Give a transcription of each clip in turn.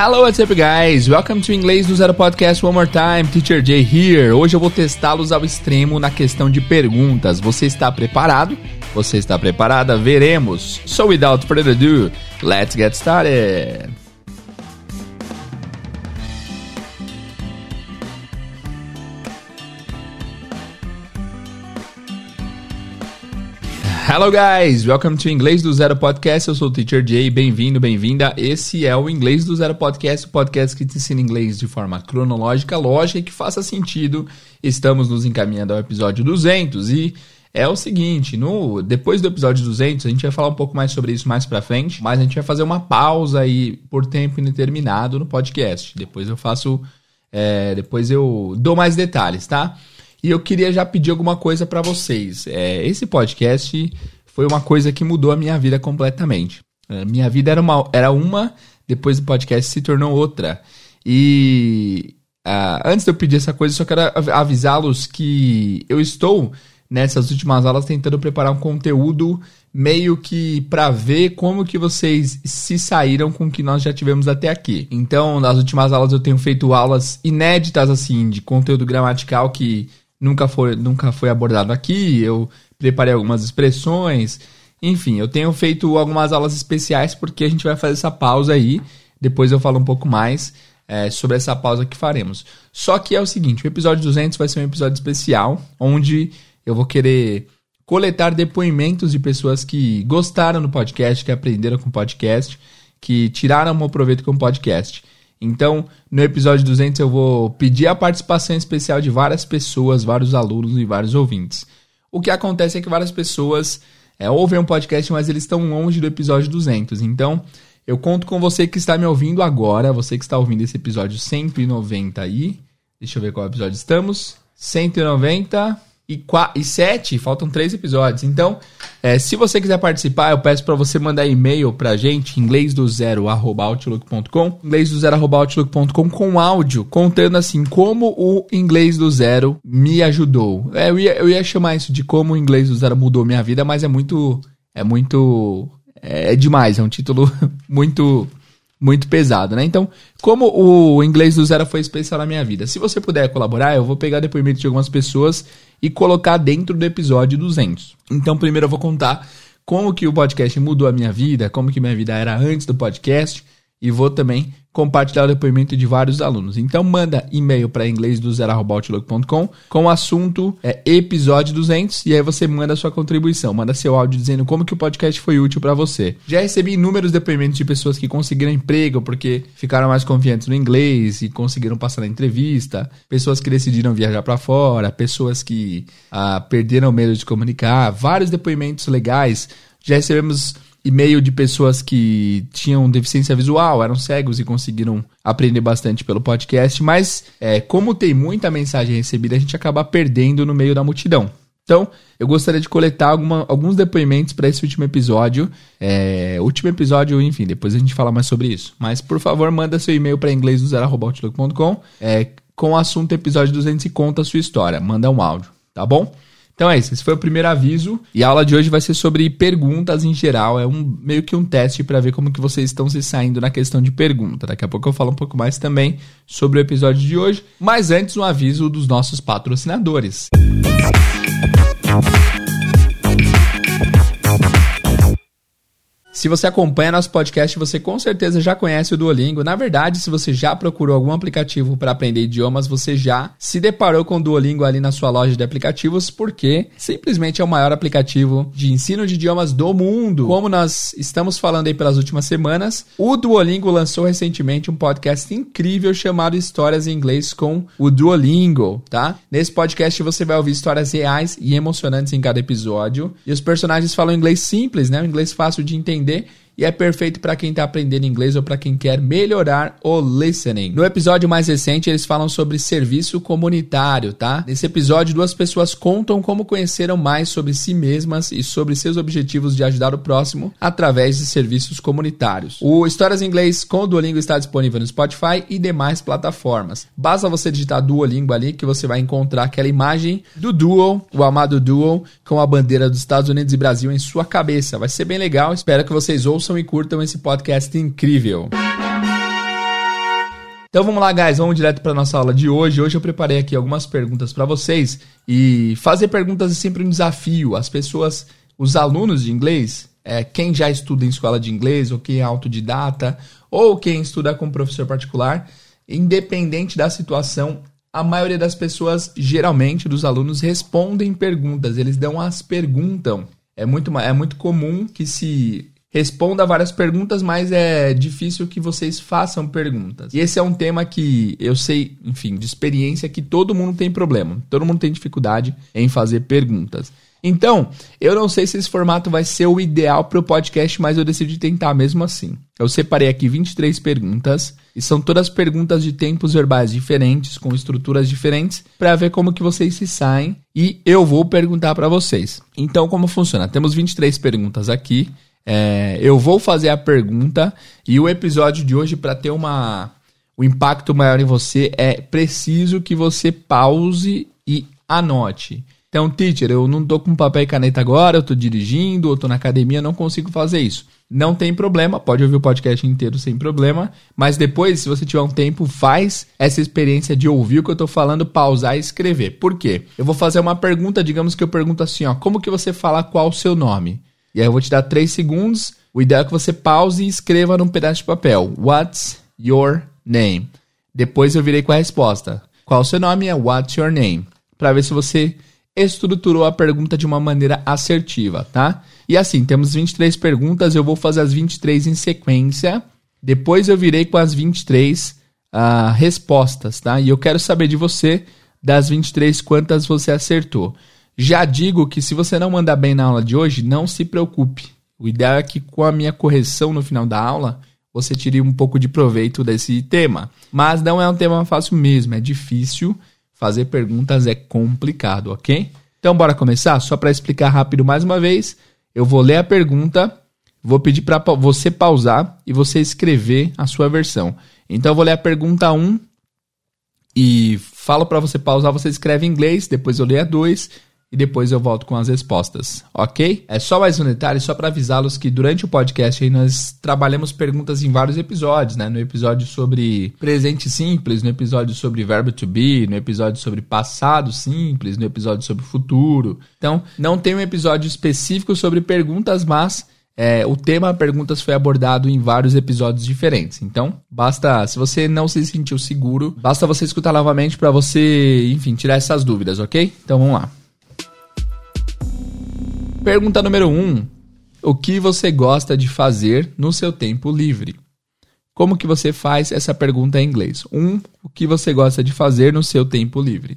Hello, what's up, guys? Welcome to Inglês do Zero Podcast one more time. Teacher Jay here. Hoje eu vou testá-los ao extremo na questão de perguntas. Você está preparado? Você está preparada? Veremos. So, without further ado, let's get started. Hello guys, welcome to Inglês do Zero Podcast. Eu sou o Teacher Jay, bem-vindo, bem-vinda. Esse é o Inglês do Zero Podcast, o podcast que te ensina inglês de forma cronológica, lógica e que faça sentido. Estamos nos encaminhando ao episódio 200 e é o seguinte, no depois do episódio 200, a gente vai falar um pouco mais sobre isso mais pra frente, mas a gente vai fazer uma pausa aí por tempo indeterminado no podcast. Depois eu faço, é, depois eu dou mais detalhes, tá? E eu queria já pedir alguma coisa para vocês. É, esse podcast foi uma coisa que mudou a minha vida completamente. A minha vida era uma, era uma, depois do podcast se tornou outra. E uh, antes de eu pedir essa coisa, só quero avisá-los que eu estou nessas últimas aulas tentando preparar um conteúdo meio que para ver como que vocês se saíram com o que nós já tivemos até aqui. Então, nas últimas aulas eu tenho feito aulas inéditas assim de conteúdo gramatical que nunca foi, nunca foi abordado aqui. Eu preparei algumas expressões. Enfim, eu tenho feito algumas aulas especiais porque a gente vai fazer essa pausa aí. Depois eu falo um pouco mais é, sobre essa pausa que faremos. Só que é o seguinte: o episódio 200 vai ser um episódio especial onde eu vou querer coletar depoimentos de pessoas que gostaram do podcast, que aprenderam com o podcast, que tiraram um proveito com o podcast. Então, no episódio 200 eu vou pedir a participação especial de várias pessoas, vários alunos e vários ouvintes. O que acontece é que várias pessoas é, ouvem um podcast, mas eles estão longe do episódio 200. Então, eu conto com você que está me ouvindo agora, você que está ouvindo esse episódio 190 aí. Deixa eu ver qual episódio estamos. 190 e, e 7, faltam três episódios. Então, é, se você quiser participar, eu peço para você mandar e-mail pra gente, inglês do zero, arroba outlook.com, inglês do zero, arroba outlook.com, com áudio, contando assim, como o inglês do zero me ajudou. É, eu, ia, eu ia chamar isso de como o inglês do zero mudou minha vida, mas é muito, é muito, é, é demais, é um título muito muito pesado, né? Então, como o inglês do zero foi especial na minha vida, se você puder colaborar, eu vou pegar depoimento de algumas pessoas e colocar dentro do episódio 200. Então, primeiro eu vou contar como que o podcast mudou a minha vida, como que minha vida era antes do podcast e vou também compartilhar o depoimento de vários alunos. Então manda e-mail para inglês do com o assunto é, episódio 200 e aí você manda sua contribuição, manda seu áudio dizendo como que o podcast foi útil para você. Já recebi inúmeros depoimentos de pessoas que conseguiram emprego porque ficaram mais confiantes no inglês e conseguiram passar na entrevista, pessoas que decidiram viajar para fora, pessoas que ah, perderam medo de comunicar, vários depoimentos legais. Já recebemos e-mail de pessoas que tinham deficiência visual, eram cegos e conseguiram aprender bastante pelo podcast, mas é, como tem muita mensagem recebida, a gente acaba perdendo no meio da multidão. Então, eu gostaria de coletar alguma, alguns depoimentos para esse último episódio. É, último episódio, enfim, depois a gente fala mais sobre isso. Mas, por favor, manda seu e-mail para inglês do é, com o assunto episódio 200 e conta a sua história. Manda um áudio, tá bom? Então é isso, esse foi o primeiro aviso e a aula de hoje vai ser sobre perguntas em geral, é um meio que um teste para ver como que vocês estão se saindo na questão de pergunta. Daqui a pouco eu falo um pouco mais também sobre o episódio de hoje, mas antes um aviso dos nossos patrocinadores. Música Se você acompanha nosso podcast, você com certeza já conhece o Duolingo. Na verdade, se você já procurou algum aplicativo para aprender idiomas, você já se deparou com o Duolingo ali na sua loja de aplicativos, porque simplesmente é o maior aplicativo de ensino de idiomas do mundo. Como nós estamos falando aí pelas últimas semanas, o Duolingo lançou recentemente um podcast incrível chamado Histórias em Inglês com o Duolingo, tá? Nesse podcast você vai ouvir histórias reais e emocionantes em cada episódio. E os personagens falam inglês simples, né? Um inglês fácil de entender aprender e é perfeito para quem está aprendendo inglês ou para quem quer melhorar o listening. No episódio mais recente, eles falam sobre serviço comunitário, tá? Nesse episódio, duas pessoas contam como conheceram mais sobre si mesmas e sobre seus objetivos de ajudar o próximo através de serviços comunitários. O Histórias em Inglês com o Duolingo está disponível no Spotify e demais plataformas. Basta você digitar Duolingo ali que você vai encontrar aquela imagem do Duo, o amado Duo, com a bandeira dos Estados Unidos e Brasil em sua cabeça. Vai ser bem legal. Espero que vocês ouçam ouçam e curtam esse podcast incrível. Então vamos lá, guys, vamos direto para nossa aula de hoje. Hoje eu preparei aqui algumas perguntas para vocês e fazer perguntas é sempre um desafio. As pessoas, os alunos de inglês, é, quem já estuda em escola de inglês ou quem é autodidata ou quem estuda com professor particular, independente da situação, a maioria das pessoas, geralmente dos alunos, respondem perguntas. Eles dão as perguntam. É muito, é muito comum que se responda várias perguntas, mas é difícil que vocês façam perguntas. E esse é um tema que eu sei, enfim, de experiência, que todo mundo tem problema. Todo mundo tem dificuldade em fazer perguntas. Então, eu não sei se esse formato vai ser o ideal para o podcast, mas eu decidi tentar mesmo assim. Eu separei aqui 23 perguntas e são todas perguntas de tempos verbais diferentes, com estruturas diferentes, para ver como que vocês se saem e eu vou perguntar para vocês. Então, como funciona? Temos 23 perguntas aqui é, eu vou fazer a pergunta e o episódio de hoje, para ter uma, um impacto maior em você, é preciso que você pause e anote. Então, teacher, eu não tô com papel e caneta agora, eu tô dirigindo, eu tô na academia, não consigo fazer isso. Não tem problema, pode ouvir o podcast inteiro sem problema, mas depois, se você tiver um tempo, faz essa experiência de ouvir o que eu tô falando, pausar e escrever. Por quê? Eu vou fazer uma pergunta, digamos que eu pergunto assim, ó, como que você fala qual o seu nome? E aí eu vou te dar 3 segundos. O ideal é que você pause e escreva num pedaço de papel. What's your name? Depois eu virei com a resposta. Qual o seu nome? É What's your name? Para ver se você estruturou a pergunta de uma maneira assertiva, tá? E assim, temos 23 perguntas, eu vou fazer as 23 em sequência. Depois eu virei com as 23 uh, ah, respostas, tá? E eu quero saber de você, das 23, quantas você acertou. Já digo que se você não mandar bem na aula de hoje, não se preocupe. O ideal é que com a minha correção no final da aula, você tire um pouco de proveito desse tema. Mas não é um tema fácil mesmo, é difícil. Fazer perguntas é complicado, ok? Então bora começar? Só para explicar rápido mais uma vez, eu vou ler a pergunta, vou pedir para você pausar e você escrever a sua versão. Então eu vou ler a pergunta 1 e falo para você pausar, você escreve em inglês, depois eu leio a 2 e depois eu volto com as respostas, ok? É só mais um detalhe, só para avisá-los que durante o podcast aí nós trabalhamos perguntas em vários episódios, né? No episódio sobre presente simples, no episódio sobre verbo to be, no episódio sobre passado simples, no episódio sobre futuro. Então, não tem um episódio específico sobre perguntas, mas é, o tema perguntas foi abordado em vários episódios diferentes. Então, basta, se você não se sentiu seguro, basta você escutar novamente para você, enfim, tirar essas dúvidas, ok? Então vamos lá. Pergunta número 1. Um, o que você gosta de fazer no seu tempo livre? Como que você faz essa pergunta em inglês? 1. Um, o que você gosta de fazer no seu tempo livre?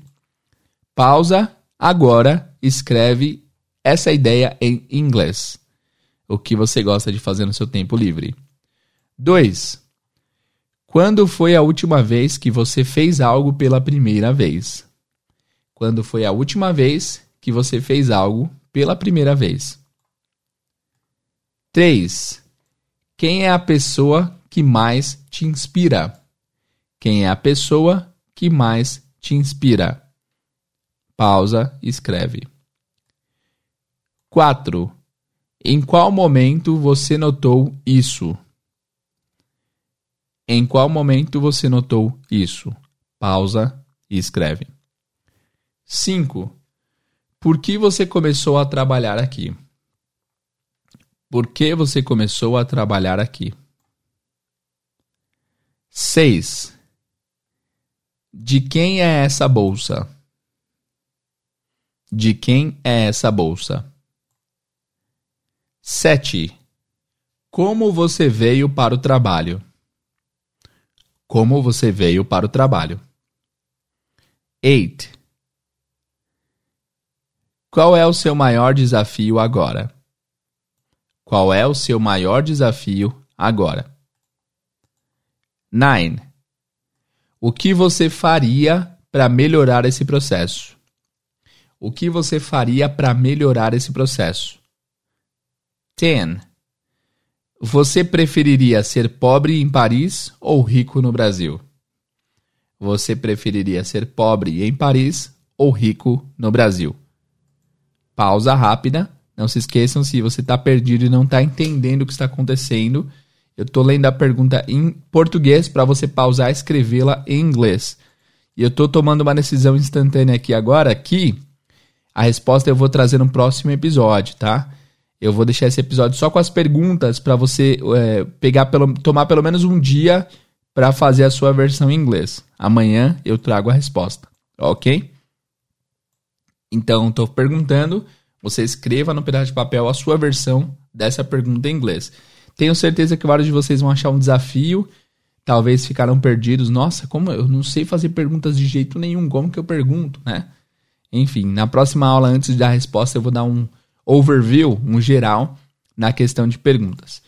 Pausa agora, escreve essa ideia em inglês. O que você gosta de fazer no seu tempo livre? 2. Quando foi a última vez que você fez algo pela primeira vez? Quando foi a última vez que você fez algo pela primeira vez. 3. Quem é a pessoa que mais te inspira? Quem é a pessoa que mais te inspira? Pausa escreve. 4. Em qual momento você notou isso? Em qual momento você notou isso? Pausa e escreve. 5. Por que você começou a trabalhar aqui? Por que você começou a trabalhar aqui? 6. De quem é essa bolsa? De quem é essa bolsa? 7. Como você veio para o trabalho? Como você veio para o trabalho? 8. Qual é o seu maior desafio agora? Qual é o seu maior desafio agora? 9. O que você faria para melhorar esse processo? O que você faria para melhorar esse processo? 10. Você preferiria ser pobre em Paris ou rico no Brasil? Você preferiria ser pobre em Paris ou rico no Brasil? Pausa rápida. Não se esqueçam, se você está perdido e não está entendendo o que está acontecendo, Eu tô lendo a pergunta em português para você pausar e escrevê-la em inglês. E eu tô tomando uma decisão instantânea aqui agora que a resposta eu vou trazer no próximo episódio, tá? Eu vou deixar esse episódio só com as perguntas para você é, pegar pelo, tomar pelo menos um dia para fazer a sua versão em inglês. Amanhã eu trago a resposta, ok? Então, estou perguntando, você escreva no pedaço de papel a sua versão dessa pergunta em inglês. Tenho certeza que vários de vocês vão achar um desafio, talvez ficaram perdidos. Nossa, como eu não sei fazer perguntas de jeito nenhum, como que eu pergunto, né? Enfim, na próxima aula, antes de dar a resposta, eu vou dar um overview, um geral, na questão de perguntas.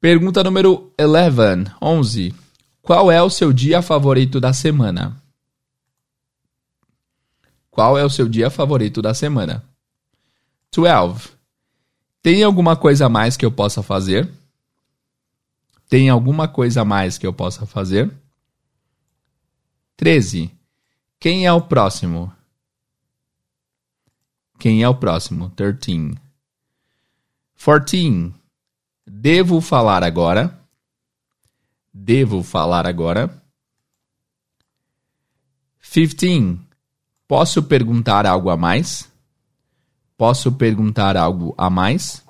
Pergunta número 11, 11. Qual é o seu dia favorito da semana? Qual é o seu dia favorito da semana? 12. Tem alguma coisa a mais que eu possa fazer? Tem alguma coisa a mais que eu possa fazer? 13. Quem é o próximo? Quem é o próximo? 13. 14. Devo falar agora? Devo falar agora? 15. Posso perguntar algo a mais? Posso perguntar algo a mais?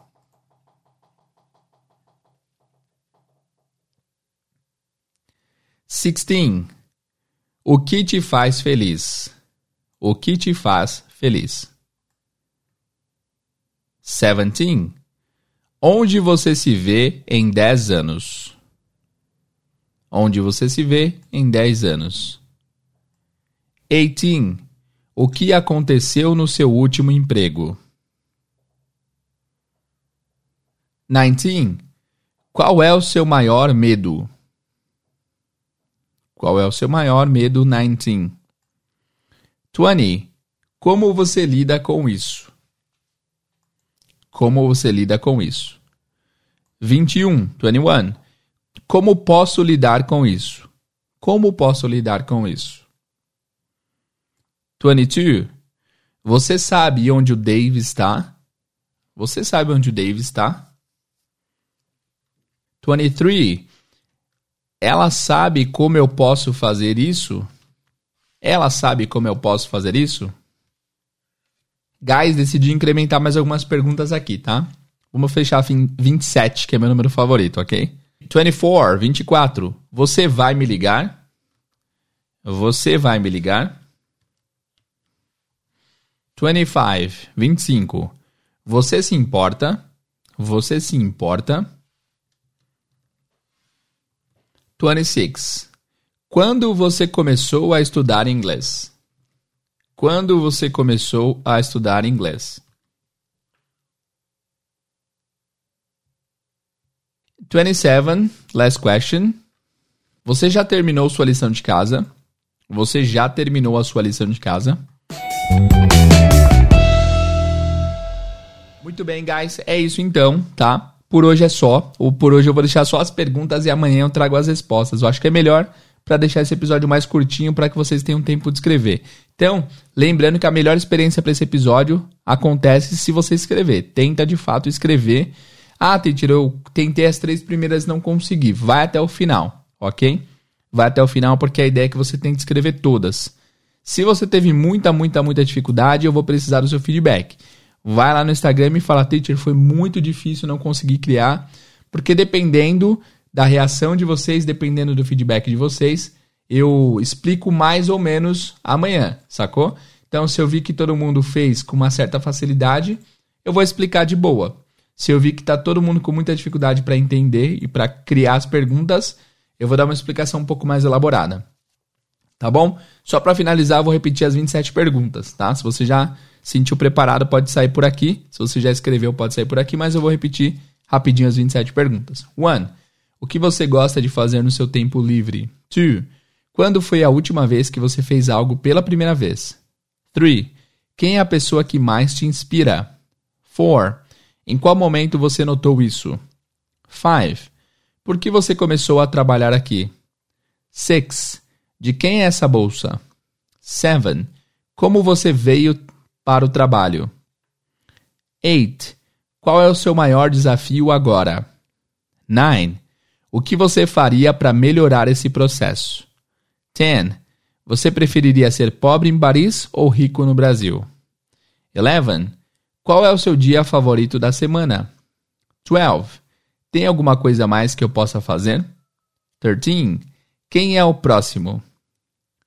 Sixteen. O que te faz feliz? O que te faz feliz? 17. Onde você se vê em 10 anos? Onde você se vê em 10 anos? 18. O que aconteceu no seu último emprego? 19. Qual é o seu maior medo? Qual é o seu maior medo? 19. 20. Como você lida com isso? Como você lida com isso? 21, 21. Como posso lidar com isso? Como posso lidar com isso? 22. Você sabe onde o Dave está? Você sabe onde o Dave está? 23. Ela sabe como eu posso fazer isso? Ela sabe como eu posso fazer isso? Guys, decidi incrementar mais algumas perguntas aqui, tá? Vamos fechar 27, que é meu número favorito, ok? 24, 24. Você vai me ligar? Você vai me ligar? 25, 25. Você se importa? Você se importa? 26. Quando você começou a estudar inglês? Quando você começou a estudar inglês? 27, last question. Você já terminou sua lição de casa? Você já terminou a sua lição de casa? Muito bem, guys. É isso então, tá? Por hoje é só. Ou por hoje eu vou deixar só as perguntas e amanhã eu trago as respostas. Eu acho que é melhor para deixar esse episódio mais curtinho para que vocês tenham tempo de escrever. Então, lembrando que a melhor experiência para esse episódio acontece se você escrever. Tenta de fato escrever. Ah, teacher, eu tentei as três primeiras não consegui. Vai até o final, ok? Vai até o final porque a ideia é que você tente escrever todas. Se você teve muita, muita, muita dificuldade, eu vou precisar do seu feedback. Vai lá no Instagram e me fala, teacher, foi muito difícil, não consegui criar. Porque dependendo da reação de vocês, dependendo do feedback de vocês, eu explico mais ou menos amanhã, sacou? Então, se eu vi que todo mundo fez com uma certa facilidade, eu vou explicar de boa. Se eu vi que está todo mundo com muita dificuldade para entender e para criar as perguntas, eu vou dar uma explicação um pouco mais elaborada. Tá bom? Só para finalizar, eu vou repetir as 27 perguntas, tá? Se você já sentiu preparado, pode sair por aqui. Se você já escreveu, pode sair por aqui, mas eu vou repetir rapidinho as 27 perguntas. 1. O que você gosta de fazer no seu tempo livre? 2. Quando foi a última vez que você fez algo pela primeira vez? 3. Quem é a pessoa que mais te inspira? 4. Em qual momento você notou isso? 5. Por que você começou a trabalhar aqui? 6. De quem é essa bolsa? 7. Como você veio para o trabalho? 8. Qual é o seu maior desafio agora? 9. O que você faria para melhorar esse processo? 10. Você preferiria ser pobre em Paris ou rico no Brasil? 11. Qual é o seu dia favorito da semana? 12. Tem alguma coisa mais que eu possa fazer? 13. Quem é o próximo?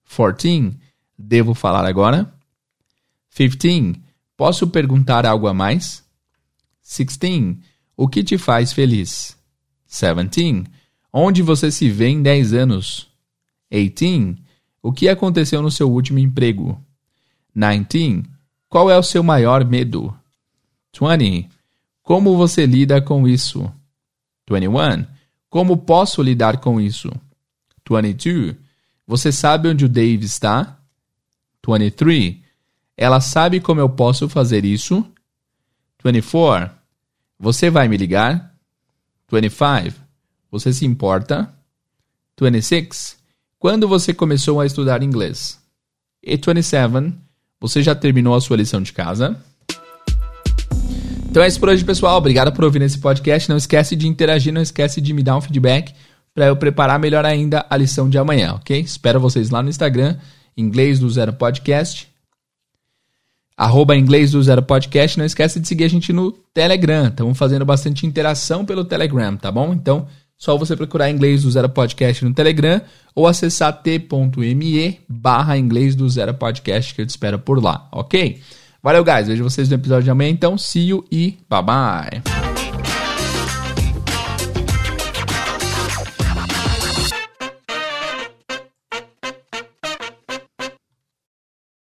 14. Devo falar agora? 15. Posso perguntar algo a mais? 16. O que te faz feliz? 17. Onde você se vê em 10 anos? 18. O que aconteceu no seu último emprego? 19. Qual é o seu maior medo? 20. Como você lida com isso? 21. Como posso lidar com isso? 22. Você sabe onde o Dave está? 23. Ela sabe como eu posso fazer isso? 24. Você vai me ligar? 25. Você se importa? 26. Quando você começou a estudar inglês? E 27. Você já terminou a sua lição de casa? Então é isso por hoje, pessoal. Obrigado por ouvir esse podcast. Não esquece de interagir, não esquece de me dar um feedback para eu preparar melhor ainda a lição de amanhã, ok? Espero vocês lá no Instagram, Inglês do Zero Podcast. Arroba Inglês do Zero Podcast. Não esquece de seguir a gente no Telegram. Estamos fazendo bastante interação pelo Telegram, tá bom? Então, só você procurar Inglês do Zero Podcast no Telegram ou acessar t.me barra Inglês do Zero Podcast que eu te espero por lá, ok? Valeu, guys. Vejo vocês no episódio de amanhã. Então, see you e bye bye.